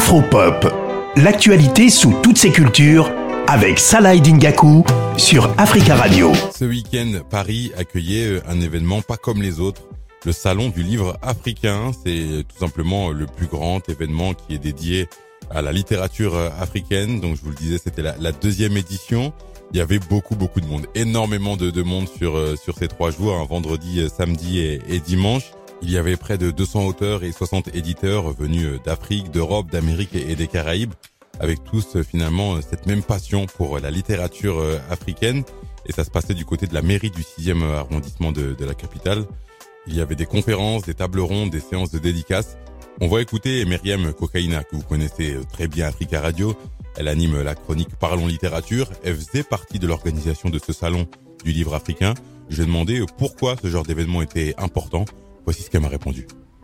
Afropop, l'actualité sous toutes ses cultures avec Salah Dingaku sur Africa Radio. Ce week-end, Paris accueillait euh, un événement pas comme les autres. Le salon du livre africain, c'est tout simplement le plus grand événement qui est dédié à la littérature euh, africaine. Donc je vous le disais, c'était la, deuxième édition. Il y avait beaucoup beaucoup de monde, énormément de, monde sur euh, sur ces trois jours, un vendredi, samedi et dimanche. Il y avait près de 200 auteurs et 60 éditeurs venus d'Afrique, d'Europe, d'Amérique et des Caraïbes, avec tous finalement cette même passion pour la littérature euh, africaine. Et ça se passait du côté de la mairie du 6e arrondissement de, la capitale. Il y avait des conférences, des tables rondes, des séances de dédicaces. On va écouter Myriam Cocaïna, que vous connaissez très bien Africa Radio. Elle anime la chronique Parlons littérature. Elle faisait partie de l'organisation de ce salon du livre africain. Je lui ai demandé pourquoi ce genre d'événement était important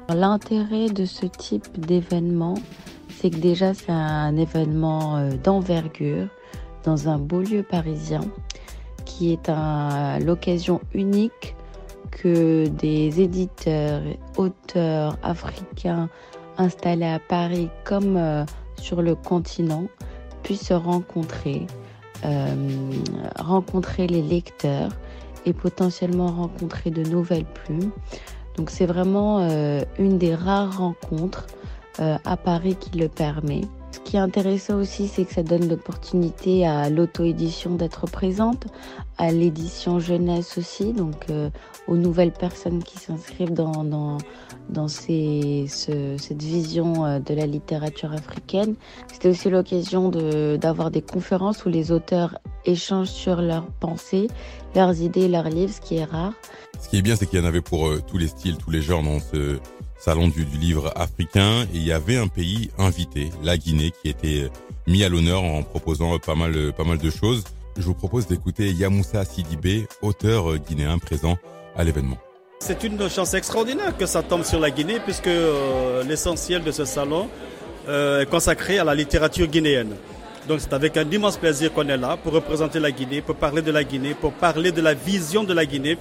L'intérêt de ce type d'événement, c'est que déjà c'est un événement euh, d'envergure dans un beau lieu parisien qui est l'occasion unique que des éditeurs, auteurs africains installés à Paris comme euh, sur le continent puissent se rencontrer, euh, rencontrer les lecteurs et potentiellement rencontrer de nouvelles plumes. Donc c'est vraiment euh, une des rares rencontres euh, à Paris qui le permet. Ce qui est intéressant aussi, c'est que ça donne l'opportunité à l'auto-édition d'être présente, à l'édition jeunesse aussi, donc euh, aux nouvelles personnes qui s'inscrivent dans, dans, dans cette vision de la littérature africaine. C'était aussi l'occasion d'avoir des conférences où les auteurs échangent sur leurs pensées, leurs idées, leurs livres, ce qui est rare. Ce qui est bien, c'est qu'il y en avait pour euh, tous les styles, tous les genres dans ce salon du, livre africain. Et il y avait un pays invité, la Guinée, qui était euh, mis à l'honneur en proposant pas mal, pas mal de choses. Je vous propose d'écouter Yamoussa Sidibé, auteur euh, guinéen présent à l'événement. C'est une chance extraordinaire que ça tombe sur la Guinée puisque l'essentiel de ce salon est consacré à la littérature guinéenne. Donc c'est avec un immense plaisir qu'on est là pour représenter la Guinée, pour parler de la Guinée, pour parler de la vision de la Guinée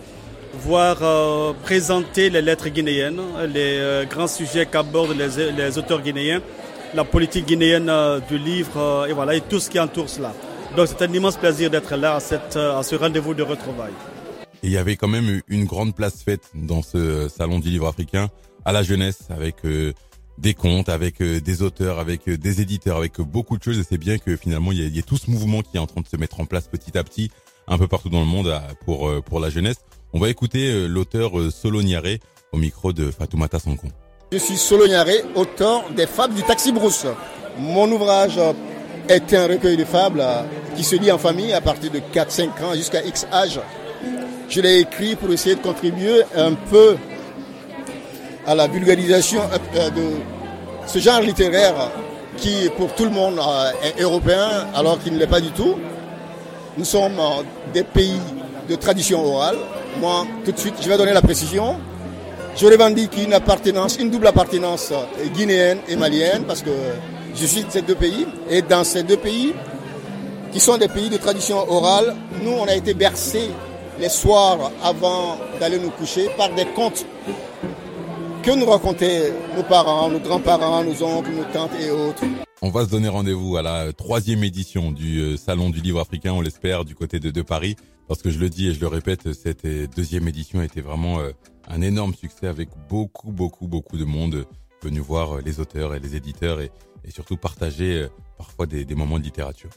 voir euh, présenter les lettres guinéennes, les euh, grands sujets qu'abordent les, auteurs guinéens, la politique guinéenne euh, du livre et voilà et tout ce qui entoure cela. Donc c'est un immense plaisir d'être là à, cette, à ce rendez-vous de retrouvailles. Et il y avait quand même une grande place faite dans ce salon du livre africain à la jeunesse avec des contes, avec des auteurs, avec des éditeurs, avec beaucoup de choses. Et c'est bien que finalement il y, ait tout ce mouvement qui est en train de se mettre en place petit à petit un peu partout dans le monde pour pour la jeunesse. On va écouter euh, l'auteur euh, Solo au micro de Fatoumata Sankon. Je suis Solo auteur des Fables du Taxi Brousse. Mon ouvrage est un recueil de fables euh, qui se lit en famille à partir de 4-5 ans jusqu'à X âge. Je l'ai écrit pour essayer de contribuer un peu à la vulgarisation de ce genre littéraire qui pour tout le monde est européen alors qu'il ne l'est pas du tout. Nous sommes des pays de tradition orale moi, tout de suite, je vais donner la précision. Je revendique une appartenance, une double appartenance guinéenne et malienne parce que je suis de ces deux pays. Et dans ces deux pays, qui sont des pays de tradition orale, nous, on a été bercés les soirs avant d'aller nous coucher par des contes que nous racontaient nos parents, nos grands-parents, nos oncles, nos tantes et autres. On va se donner rendez-vous à la troisième édition du euh, Salon du Livre Africain, on l'espère, du côté de, de Paris. Parce que je le dis et je le répète, cette euh, deuxième édition a été vraiment euh, un énorme succès avec beaucoup, beaucoup, beaucoup de monde venu voir les auteurs et les éditeurs et surtout partager parfois des moments de littérature.